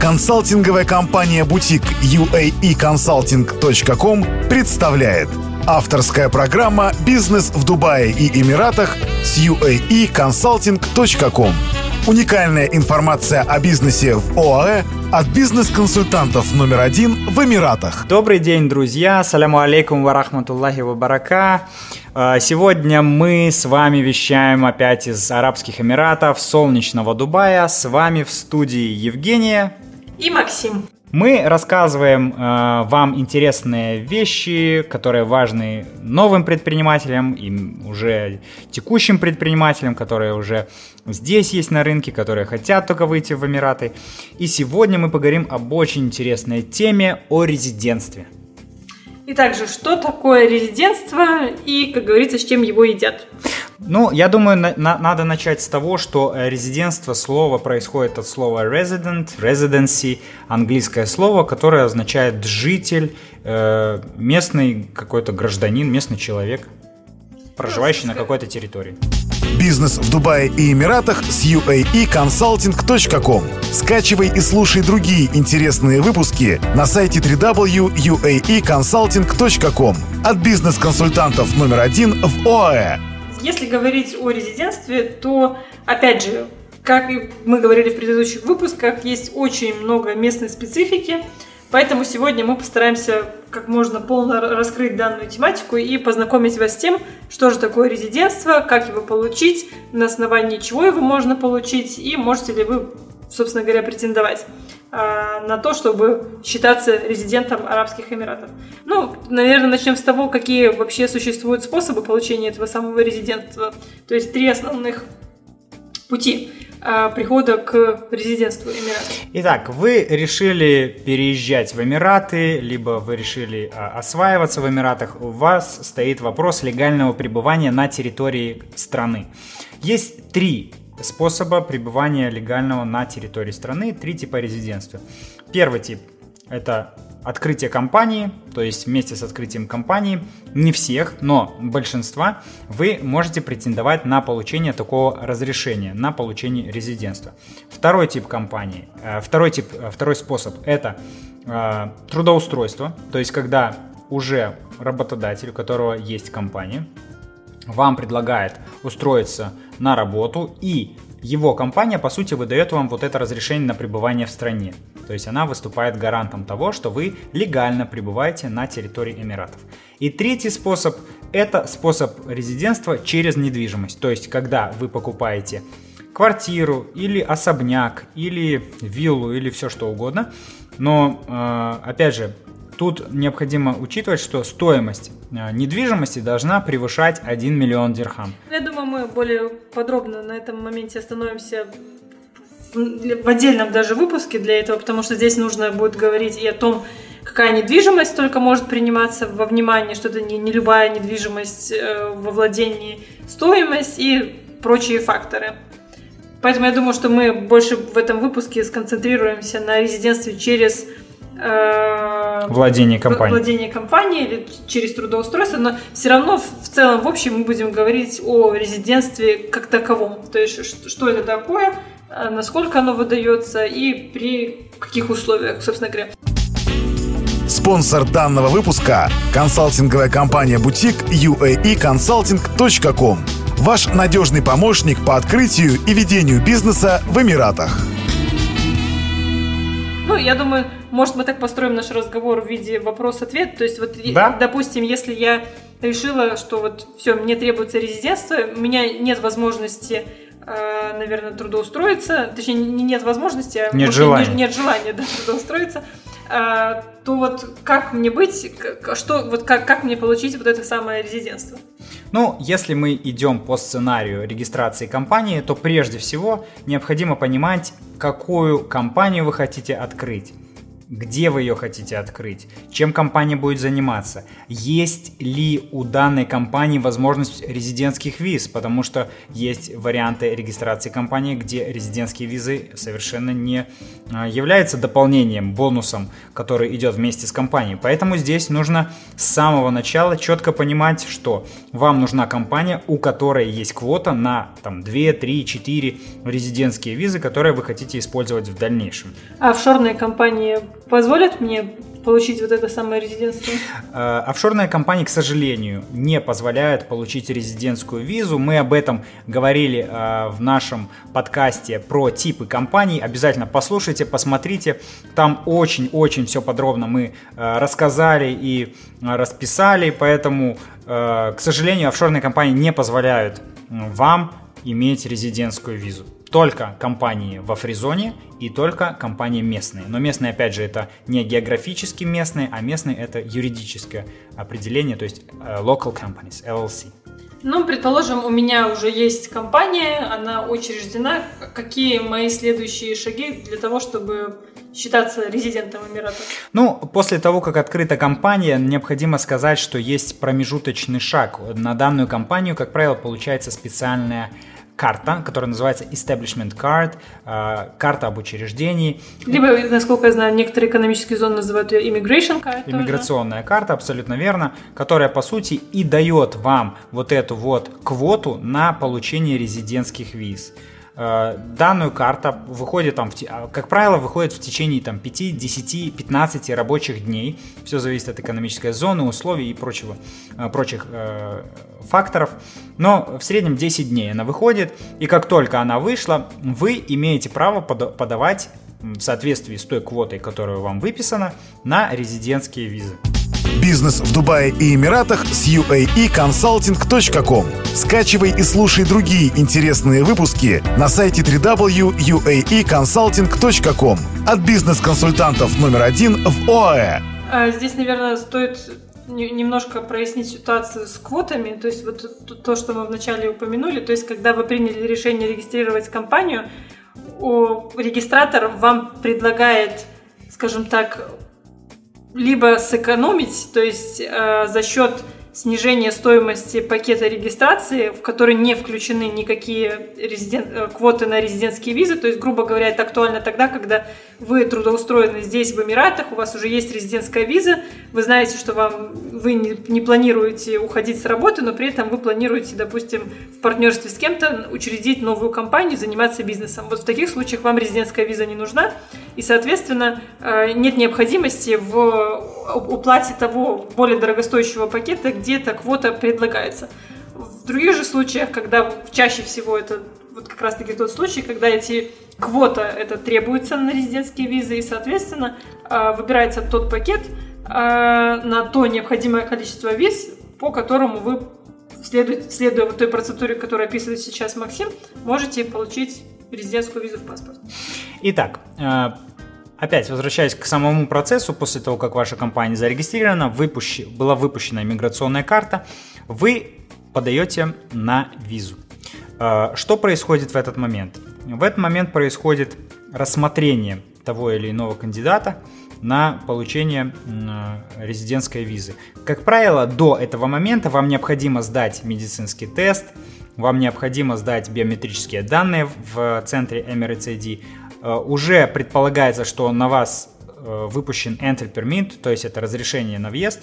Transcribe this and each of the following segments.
Консалтинговая компания «Бутик» uaeconsulting.com представляет Авторская программа «Бизнес в Дубае и Эмиратах» с uaeconsulting.com Уникальная информация о бизнесе в ОАЭ от бизнес-консультантов номер один в Эмиратах. Добрый день, друзья. Саляму алейкум ва рахматуллахи ва барака. Э, сегодня мы с вами вещаем опять из Арабских Эмиратов, солнечного Дубая. С вами в студии Евгения и Максим. Мы рассказываем э, вам интересные вещи, которые важны новым предпринимателям и уже текущим предпринимателям, которые уже здесь есть на рынке, которые хотят только выйти в Эмираты. И сегодня мы поговорим об очень интересной теме о резидентстве. И также, что такое резидентство и, как говорится, с чем его едят. Ну, я думаю, на, на, надо начать с того, что э, резидентство слово происходит от слова resident, residency, английское слово, которое означает житель, э, местный какой-то гражданин, местный человек, проживающий на какой-то территории. Бизнес в Дубае и Эмиратах с uaeconsulting.com. Скачивай и слушай другие интересные выпуски на сайте www.uaeconsulting.com от бизнес-консультантов номер один в ОАЭ. Если говорить о резидентстве, то, опять же, как мы говорили в предыдущих выпусках, есть очень много местной специфики, поэтому сегодня мы постараемся как можно полно раскрыть данную тематику и познакомить вас с тем, что же такое резидентство, как его получить, на основании чего его можно получить и можете ли вы, собственно говоря, претендовать. А, на то, чтобы считаться резидентом Арабских Эмиратов. Ну, наверное, начнем с того, какие вообще существуют способы получения этого самого резидентства. То есть три основных пути а, прихода к резидентству Эмиратов. Итак, вы решили переезжать в Эмираты, либо вы решили а, осваиваться в Эмиратах, у вас стоит вопрос легального пребывания на территории страны. Есть три способа пребывания легального на территории страны, три типа резидентства. Первый тип – это открытие компании, то есть вместе с открытием компании, не всех, но большинства, вы можете претендовать на получение такого разрешения, на получение резидентства. Второй тип компании, э, второй, тип, э, второй способ – это э, трудоустройство, то есть когда уже работодатель, у которого есть компания, вам предлагает устроиться на работу и его компания, по сути, выдает вам вот это разрешение на пребывание в стране. То есть она выступает гарантом того, что вы легально пребываете на территории Эмиратов. И третий способ – это способ резидентства через недвижимость. То есть когда вы покупаете квартиру или особняк, или виллу, или все что угодно. Но, э, опять же, Тут необходимо учитывать, что стоимость э, недвижимости должна превышать 1 миллион дирхам. Я думаю, мы более подробно на этом моменте остановимся в отдельном даже выпуске для этого, потому что здесь нужно будет говорить и о том, какая недвижимость только может приниматься во внимание, что это не, не любая недвижимость э, во владении, стоимость и прочие факторы. Поэтому я думаю, что мы больше в этом выпуске сконцентрируемся на резидентстве через э, владение компанией. владение компанией или через трудоустройство, но все равно в целом, в общем, мы будем говорить о резидентстве как таковом. То есть, что, что это такое, э, насколько оно выдается и при каких условиях, собственно говоря. Спонсор данного выпуска – консалтинговая компания «Бутик» uaeconsulting.com. Ваш надежный помощник по открытию и ведению бизнеса в Эмиратах. Ну, я думаю, может, мы так построим наш разговор в виде вопрос-ответ. То есть, вот, да? допустим, если я решила, что вот все, мне требуется резидентство, у меня нет возможности э, наверное, трудоустроиться, точнее, нет возможности, а нет, желания. Нет, нет желания да, трудоустроиться, а, то вот как мне быть, что, вот как, как мне получить вот это самое резидентство? Ну, если мы идем по сценарию регистрации компании, то прежде всего необходимо понимать, какую компанию вы хотите открыть. Где вы ее хотите открыть, чем компания будет заниматься, есть ли у данной компании возможность резидентских виз, потому что есть варианты регистрации компании, где резидентские визы совершенно не а, являются дополнением, бонусом, который идет вместе с компанией. Поэтому здесь нужно с самого начала четко понимать, что вам нужна компания, у которой есть квота на там, 2, 3, 4 резидентские визы, которые вы хотите использовать в дальнейшем. А офшорные компании позволят мне получить вот это самое резидентство? Э, офшорные компании, к сожалению, не позволяют получить резидентскую визу. Мы об этом говорили э, в нашем подкасте про типы компаний. Обязательно послушайте, посмотрите. Там очень-очень все подробно мы э, рассказали и расписали. Поэтому, к сожалению, офшорные компании не позволяют вам иметь резидентскую визу только компании во фризоне и только компании местные. Но местные, опять же, это не географически местные, а местные это юридическое определение, то есть uh, local companies, LLC. Ну, предположим, у меня уже есть компания, она учреждена. Какие мои следующие шаги для того, чтобы считаться резидентом Эмиратов? Ну, после того, как открыта компания, необходимо сказать, что есть промежуточный шаг. На данную компанию, как правило, получается специальная карта, которая называется Establishment Card, э, карта об учреждении. Либо, насколько я знаю, некоторые экономические зоны называют ее Immigration Card. Иммиграционная карта, абсолютно верно, которая, по сути, и дает вам вот эту вот квоту на получение резидентских виз. Э, данную карту выходит там, а, как правило, выходит в течение там 5, 10, 15 рабочих дней. Все зависит от экономической зоны, условий и прочего, э, прочих э, факторов. Но в среднем 10 дней она выходит, и как только она вышла, вы имеете право подавать в соответствии с той квотой, которая вам выписана, на резидентские визы. Бизнес в Дубае и Эмиратах с uaeconsulting.com. Скачивай и слушай другие интересные выпуски на сайте www.uaeconsulting.com от бизнес-консультантов номер один в ОАЭ. А здесь, наверное, стоит немножко прояснить ситуацию с квотами. То есть вот то, что мы вначале упомянули, то есть когда вы приняли решение регистрировать компанию, регистратор вам предлагает, скажем так, либо сэкономить, то есть э, за счет снижения стоимости пакета регистрации, в который не включены никакие резидент, э, квоты на резидентские визы. То есть, грубо говоря, это актуально тогда, когда вы трудоустроены здесь, в Эмиратах, у вас уже есть резидентская виза, вы знаете, что вам, вы не, не планируете уходить с работы, но при этом вы планируете, допустим, в партнерстве с кем-то учредить новую компанию, заниматься бизнесом. Вот в таких случаях вам резидентская виза не нужна, и, соответственно, э, нет необходимости в уплате того более дорогостоящего пакета, где-то квота предлагается. В других же случаях, когда чаще всего это вот как раз-таки тот случай, когда эти квота это требуется на резидентские визы, и, соответственно, э, выбирается тот пакет э, на то необходимое количество виз, по которому вы, следуя, следуя вот той процедуре, которую описывает сейчас Максим, можете получить резидентскую визу в паспорт. Итак, э, Опять, возвращаясь к самому процессу, после того, как ваша компания зарегистрирована, выпущ... была выпущена иммиграционная карта, вы подаете на визу. Э, что происходит в этот момент? В этот момент происходит рассмотрение того или иного кандидата на получение резидентской визы. Как правило, до этого момента вам необходимо сдать медицинский тест, вам необходимо сдать биометрические данные в центре Emirates уже предполагается, что на вас э, выпущен entry permit, то есть это разрешение на въезд,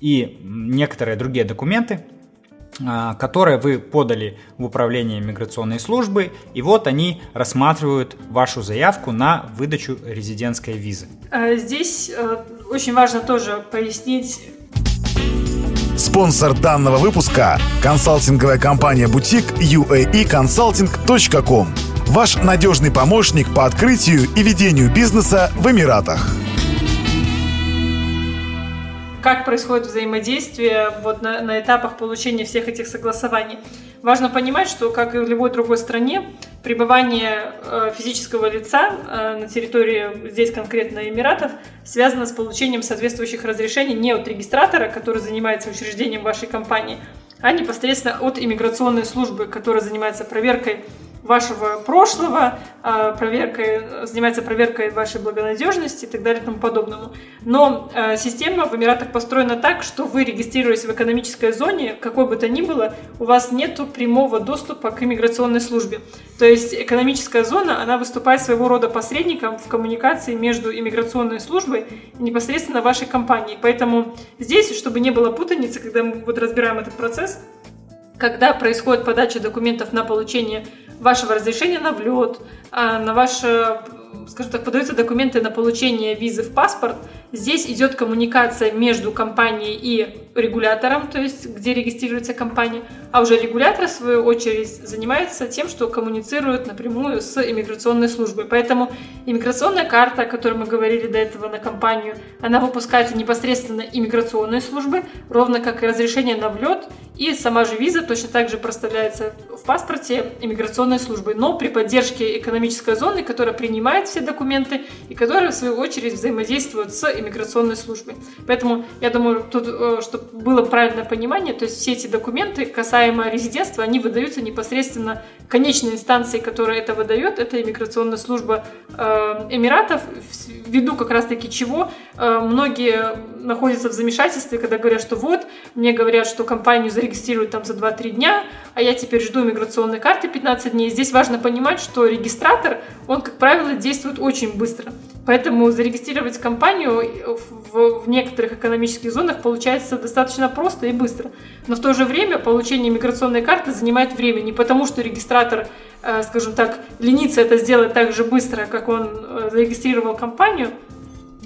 и некоторые другие документы, э, которые вы подали в управление миграционной службы, и вот они рассматривают вашу заявку на выдачу резидентской визы. Здесь очень важно тоже пояснить, Спонсор данного выпуска – консалтинговая компания «Бутик» uaeconsulting.com Ваш надежный помощник по открытию и ведению бизнеса в Эмиратах. Как происходит взаимодействие вот на, на этапах получения всех этих согласований? Важно понимать, что, как и в любой другой стране, пребывание э, физического лица э, на территории, здесь конкретно Эмиратов, связано с получением соответствующих разрешений не от регистратора, который занимается учреждением вашей компании, а непосредственно от иммиграционной службы, которая занимается проверкой вашего прошлого, а, проверкой, занимается проверкой вашей благонадежности и так далее и тому подобному. Но э, система в Эмиратах построена так, что вы регистрируясь в экономической зоне, какой бы то ни было, у вас нет прямого доступа к иммиграционной службе. То есть экономическая зона, она выступает своего рода посредником в коммуникации между иммиграционной службой и непосредственно вашей компанией. Поэтому здесь, чтобы не было путаницы, когда мы вот разбираем этот процесс, когда происходит подача документов на получение вашего разрешения на влет, а, на ваше, скажем так, подаются документы на получение визы в паспорт, здесь идет коммуникация между компанией и регулятором, то есть где регистрируется компания, а уже регулятор, в свою очередь, занимается тем, что коммуницирует напрямую с иммиграционной службой. Поэтому иммиграционная карта, о которой мы говорили до этого на компанию, она выпускается непосредственно иммиграционной службой, ровно как и разрешение на влет, и сама же виза точно так же проставляется в паспорте иммиграционной службой, но при поддержке экономической зоны, которая принимает все документы и которая, в свою очередь, взаимодействует с иммиграционной службой. Поэтому я думаю, тут, э, что было правильное понимание, то есть все эти документы касаемо резидентства, они выдаются непосредственно конечной инстанции, которая это выдает, это иммиграционная служба э, Эмиратов, ввиду как раз-таки чего э, многие находятся в замешательстве, когда говорят, что вот, мне говорят, что компанию зарегистрируют там за 2-3 дня, а я теперь жду иммиграционной карты 15 дней. Здесь важно понимать, что регистратор, он, как правило, действует очень быстро. Поэтому зарегистрировать компанию в, в некоторых экономических зонах получается достаточно просто и быстро. Но в то же время получение миграционной карты занимает время. Не потому, что регистратор, э, скажем так, ленится это сделать так же быстро, как он э, зарегистрировал компанию,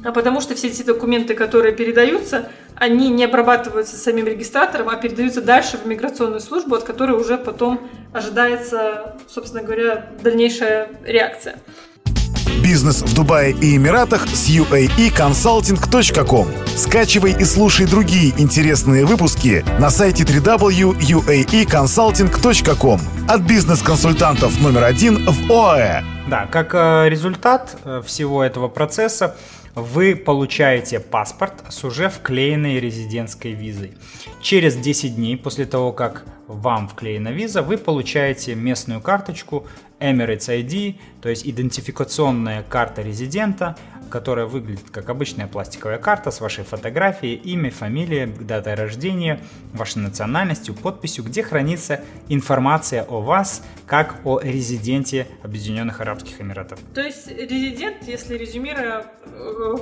а потому что все эти документы, которые передаются, они не обрабатываются самим регистратором, а передаются дальше в миграционную службу, от которой уже потом ожидается, собственно говоря, дальнейшая реакция. Бизнес в Дубае и Эмиратах с uaeconsulting.com. Скачивай и слушай другие интересные выпуски на сайте www.uaeconsulting.com от бизнес-консультантов номер один в ОАЭ. Да, как э, результат э, всего этого процесса вы получаете паспорт с уже вклеенной резидентской визой. Через 10 дней после того, как вам вклеена виза, вы получаете местную карточку Emirates ID, то есть идентификационная карта резидента, которая выглядит как обычная пластиковая карта с вашей фотографией, имя, фамилия, датой рождения, вашей национальностью, подписью, где хранится информация о вас как о резиденте Объединенных Арабских Эмиратов. То есть резидент, если резюмируя, э,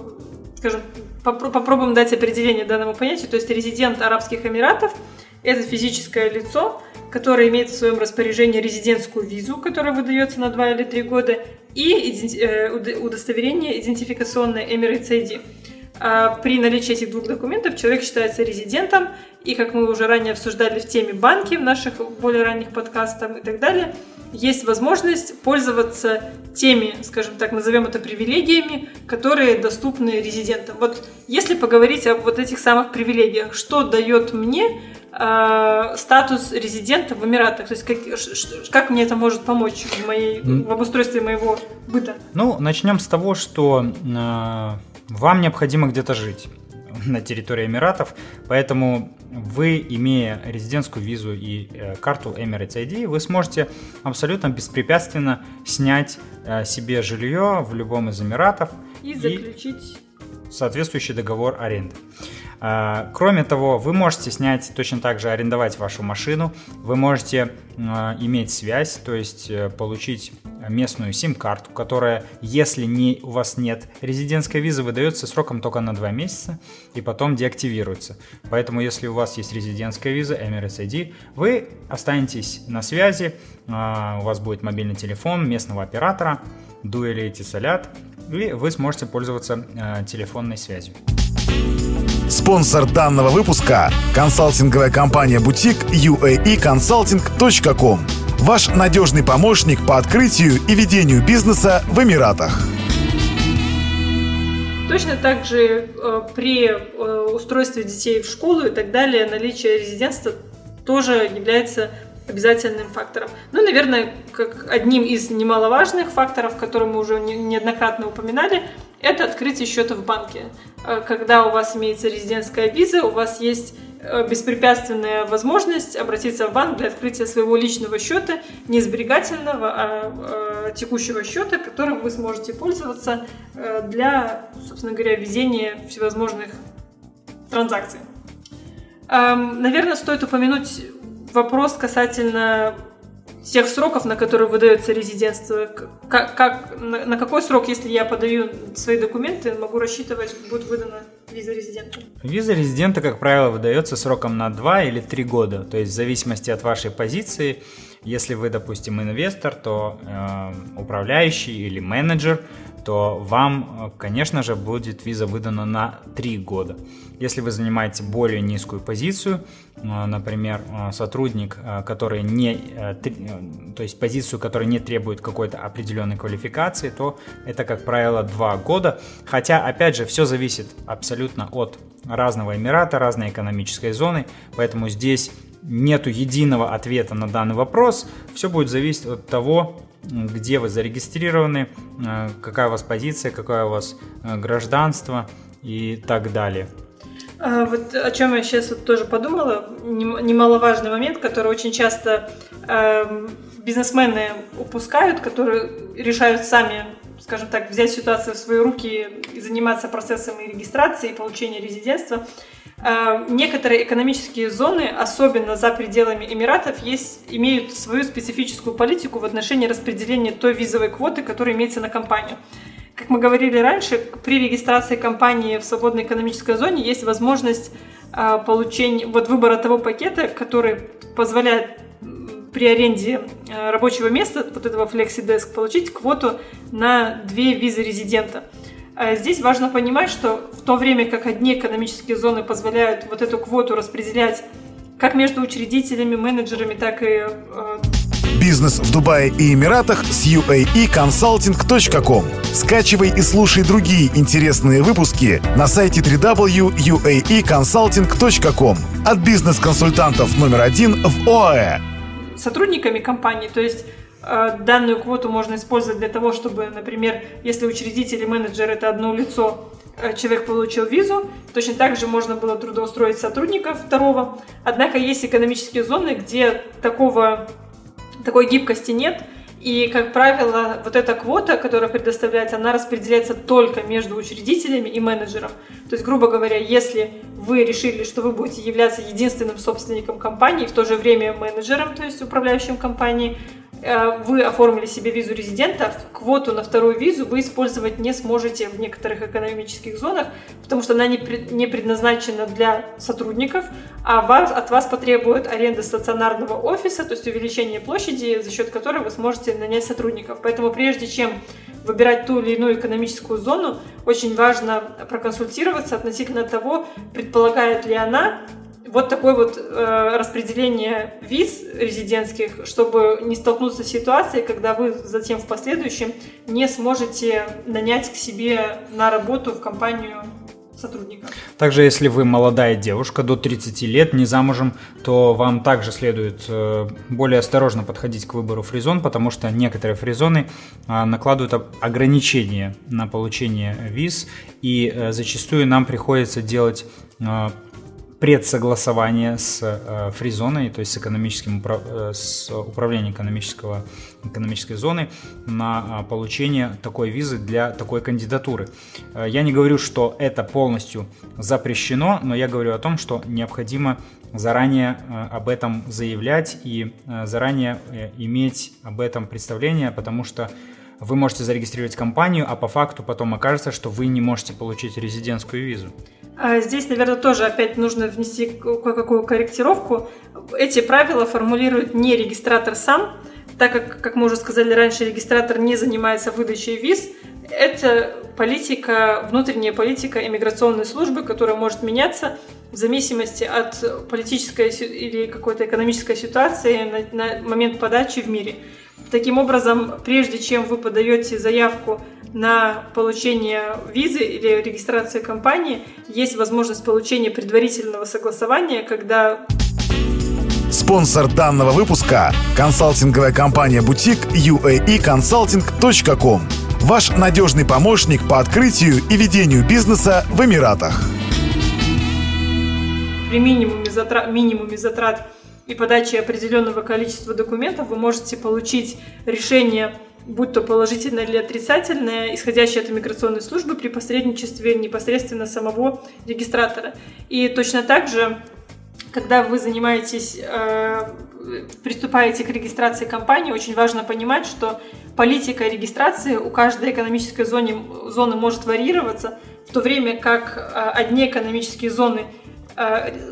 скажем, попробуем дать определение данному понятию, то есть резидент Арабских Эмиратов – это физическое лицо, которое имеет в своем распоряжении резидентскую визу, которая выдается на 2 или 3 года, и э, удостоверение идентификационное Emirates ID. А при наличии этих двух документов человек считается резидентом, и как мы уже ранее обсуждали в теме банки в наших более ранних подкастах и так далее, есть возможность пользоваться теми, скажем так, назовем это привилегиями, которые доступны резидентам. Вот если поговорить о вот этих самых привилегиях, что дает мне э, статус резидента в Эмиратах? То есть как, как мне это может помочь в, моей, в обустройстве моего быта? Ну, начнем с того, что э, вам необходимо где-то жить на территории Эмиратов, поэтому вы, имея резидентскую визу и э, карту Emirates ID, вы сможете абсолютно беспрепятственно снять э, себе жилье в любом из Эмиратов и заключить и соответствующий договор аренды. А, кроме того, вы можете снять, точно так же арендовать вашу машину, вы можете а, иметь связь, то есть э, получить местную сим-карту, которая, если не, у вас нет резидентской визы, выдается сроком только на 2 месяца и потом деактивируется. Поэтому, если у вас есть резидентская виза Emirates ID, вы останетесь на связи, у вас будет мобильный телефон местного оператора, дуэли эти солят, и вы сможете пользоваться телефонной связью. Спонсор данного выпуска – консалтинговая компания «Бутик» uaeconsulting.com. Ваш надежный помощник по открытию и ведению бизнеса в Эмиратах. Точно так же э, при э, устройстве детей в школу и так далее наличие резидентства тоже является обязательным фактором. Ну, наверное, как одним из немаловажных факторов, которые мы уже неоднократно упоминали, это открытие счета в банке. Э, когда у вас имеется резидентская виза, у вас есть э, беспрепятственная возможность обратиться в банк для открытия своего личного счета, не сберегательного, а э, текущего счета, которым вы сможете пользоваться для, собственно говоря, ведения всевозможных транзакций. Эм, наверное, стоит упомянуть вопрос касательно тех сроков, на которые выдается резидентство. Как, как, на, на какой срок, если я подаю свои документы, могу рассчитывать, будет выдана виза резидента? Виза резидента, как правило, выдается сроком на 2 или 3 года. То есть в зависимости от вашей позиции, если вы, допустим, инвестор, то э, управляющий или менеджер – то вам, э, конечно же, будет виза выдана на 3 года. Если вы занимаете более низкую позицию, э, например, э, сотрудник, который не, то есть позицию, которая не требует какой-то определенной квалификации, то это, как правило, 2 года. Хотя, опять же, все зависит абсолютно от разного эмирата, разной экономической зоны, поэтому здесь нету единого ответа на данный вопрос. Все будет зависеть от того, где вы зарегистрированы, э, какая у вас позиция, какое у вас э, гражданство и так далее. А вот о чем я сейчас вот тоже подумала, немаловажный момент, который очень часто э, бизнесмены упускают, которые решают сами, скажем так, взять ситуацию в свои руки и заниматься процессом регистрации, и получения резидентства. Э, некоторые экономические зоны, особенно за пределами Эмиратов, есть, имеют свою специфическую политику в отношении распределения той визовой квоты, которая имеется на компанию. Как мы говорили раньше, при регистрации компании в свободной экономической зоне есть возможность э, получения, вот выбора того пакета, который позволяет при аренде э, рабочего места, вот этого FlexiDesk, получить квоту на две визы резидента. А здесь важно понимать, что в то время как одни экономические зоны позволяют вот эту квоту распределять как между учредителями, менеджерами, так и... Э... Бизнес в Дубае и Эмиратах с uaeconsulting.com. Скачивай и слушай другие интересные выпуски на сайте www.uaeconsulting.com от бизнес-консультантов номер один в ОАЭ. Сотрудниками компании, то есть Э, данную квоту можно использовать для того, чтобы, например, если учредитель и менеджер это одно лицо, э, человек получил визу, точно так же можно было трудоустроить сотрудников второго. Однако есть экономические зоны, где такого, такой гибкости нет, и, как правило, вот эта квота, которая предоставляется, она распределяется только между учредителями и менеджером. То есть, грубо говоря, если вы решили, что вы будете являться единственным собственником компании, в то же время менеджером, то есть управляющим компанией, вы оформили себе визу резидента, квоту на вторую визу вы использовать не сможете в некоторых экономических зонах, потому что она не, предназначена для сотрудников, а вас, от вас потребует аренда стационарного офиса, то есть увеличение площади, за счет которой вы сможете нанять сотрудников. Поэтому прежде чем выбирать ту или иную экономическую зону, очень важно проконсультироваться относительно того, предполагает ли она вот такое вот э, распределение виз резидентских, чтобы не столкнуться с ситуацией, когда вы затем в последующем не сможете нанять к себе на работу в компанию сотрудника. Также, если вы молодая девушка до 30 лет, не замужем, то вам также следует э, более осторожно подходить к выбору фризон, потому что некоторые фризоны э, накладывают ограничения на получение виз, и э, зачастую нам приходится делать предсогласование с э, фризоной, то есть с экономическим э, с управлением экономического, экономической зоны на э, получение такой визы для такой кандидатуры. Э, я не говорю, что это полностью запрещено, но я говорю о том, что необходимо заранее э, об этом заявлять и заранее иметь об этом представление, потому что вы можете зарегистрировать компанию, а по факту потом окажется, что вы не можете получить резидентскую визу. А здесь, наверное, тоже опять нужно внести кое-какую корректировку. Эти правила формулирует не регистратор сам, так как, как мы уже сказали раньше, регистратор не занимается выдачей виз. Это политика, внутренняя политика иммиграционной службы, которая может меняться в зависимости от политической или какой-то экономической ситуации на, на момент подачи в мире. Таким образом, прежде чем вы подаете заявку на получение визы или регистрации компании, есть возможность получения предварительного согласования, когда Спонсор данного выпуска – консалтинговая компания «Бутик» uaeconsulting.com. Ваш надежный помощник по открытию и ведению бизнеса в Эмиратах. при минимуме затрат, минимуме затрат и подачи определенного количества документов вы можете получить решение будь то положительное или отрицательное, исходящее от иммиграционной службы при посредничестве непосредственно самого регистратора. И точно так же, когда вы занимаетесь, э, приступаете к регистрации компании, очень важно понимать, что политика регистрации у каждой экономической зоны, зоны может варьироваться, в то время как э, одни экономические зоны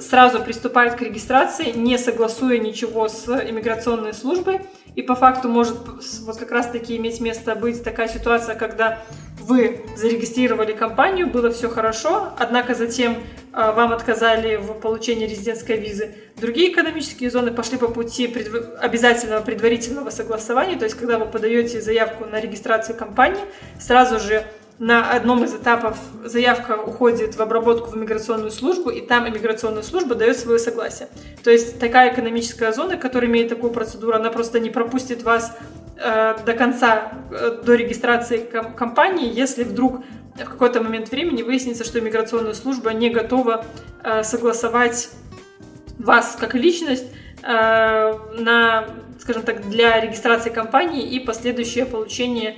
сразу приступают к регистрации, не согласуя ничего с иммиграционной службой, и по факту может вот как раз-таки иметь место быть такая ситуация, когда вы зарегистрировали компанию, было все хорошо, однако затем э, вам отказали в получении резидентской визы. Другие экономические зоны пошли по пути предв... обязательного предварительного согласования, то есть когда вы подаете заявку на регистрацию компании, сразу же на одном из этапов заявка уходит в обработку в иммиграционную службу, и там иммиграционная служба дает свое согласие. То есть такая экономическая зона, которая имеет такую процедуру, она просто не пропустит вас э, до конца, э, до регистрации ком- компании, если вдруг в какой-то момент времени выяснится, что иммиграционная служба не готова э, согласовать вас как личность э, на, скажем так, для регистрации компании и последующее получение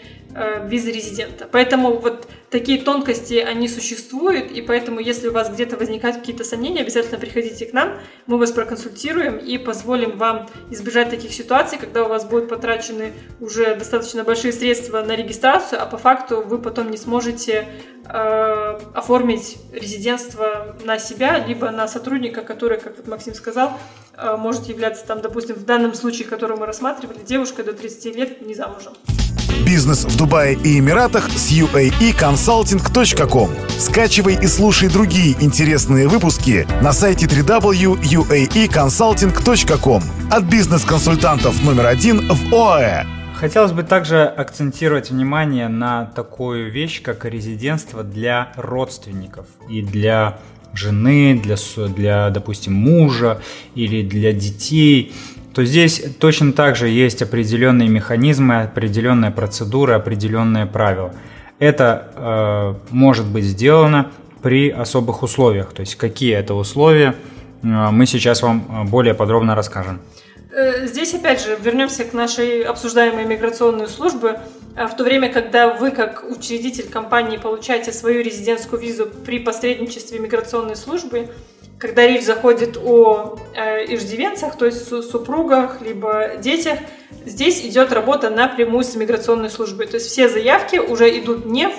визы резидента. Поэтому вот такие тонкости, они существуют, и поэтому, если у вас где-то возникают какие-то сомнения, обязательно приходите к нам, мы вас проконсультируем и позволим вам избежать таких ситуаций, когда у вас будут потрачены уже достаточно большие средства на регистрацию, а по факту вы потом не сможете э, оформить резидентство на себя, либо на сотрудника, который, как вот Максим сказал, э, может являться там, допустим, в данном случае, который мы рассматривали, девушка до 30 лет не замужем. Бизнес в Дубае и Эмиратах с uaeconsulting.com. Скачивай и слушай другие интересные выпуски на сайте www.uaeconsulting.com от бизнес-консультантов номер один в ОАЭ. Хотелось бы также акцентировать внимание на такую вещь, как резидентство для родственников и для жены, для, для, допустим, мужа или для детей то здесь точно так же есть определенные механизмы, определенные процедуры, определенные правила. Это э, может быть сделано при особых условиях. То есть какие это условия, э, мы сейчас вам э, более подробно расскажем. Э, здесь опять же вернемся к нашей обсуждаемой миграционной службе. В то время, когда вы, как учредитель компании, получаете свою резидентскую визу при посредничестве миграционной службы, когда речь заходит о э, иждивенцах, то есть супругах, либо детях, здесь идет работа напрямую с иммиграционной службой. То есть все заявки уже идут не в,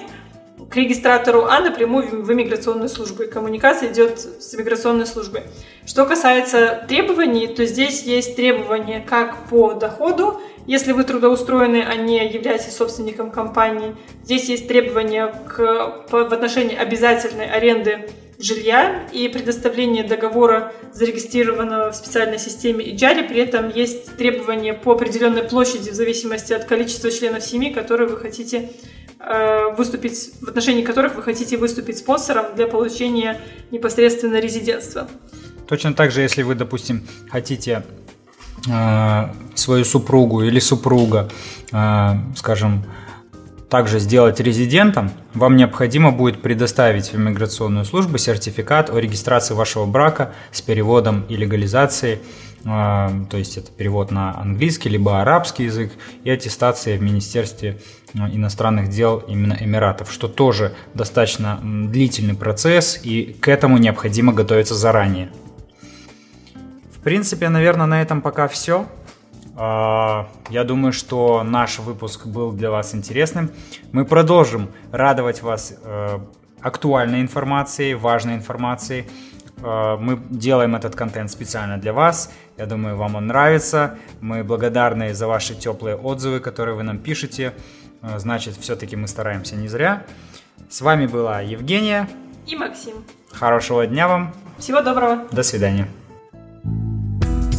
к регистратору, а напрямую в иммиграционную службу. И коммуникация идет с иммиграционной службой. Что касается требований, то здесь есть требования как по доходу, если вы трудоустроены, а не являетесь собственником компании. Здесь есть требования к, по, в отношении обязательной аренды жилья и предоставление договора, зарегистрированного в специальной системе IJARI. При этом есть требования по определенной площади в зависимости от количества членов семьи, которые вы хотите э, выступить, в отношении которых вы хотите выступить спонсором для получения непосредственно резидентства. Точно так же, если вы, допустим, хотите свою супругу или супруга, э, скажем, также сделать резидентом, вам необходимо будет предоставить в иммиграционную службу сертификат о регистрации вашего брака с переводом и легализацией, а, то есть это перевод на английский либо арабский язык и аттестация в Министерстве иностранных дел именно Эмиратов, что тоже достаточно длительный процесс и к этому необходимо готовиться заранее. В принципе, наверное, на этом пока все. А, я думаю, что наш выпуск был для вас интересным. Мы продолжим радовать вас э, актуальной информацией, важной информацией. Э, мы делаем этот контент специально для вас. Я думаю, вам он нравится. Мы благодарны за ваши теплые отзывы, которые вы нам пишете. Э, значит, все-таки мы стараемся не зря. С вами была Евгения и Максим. Хорошего дня вам. Всего доброго. До свидания.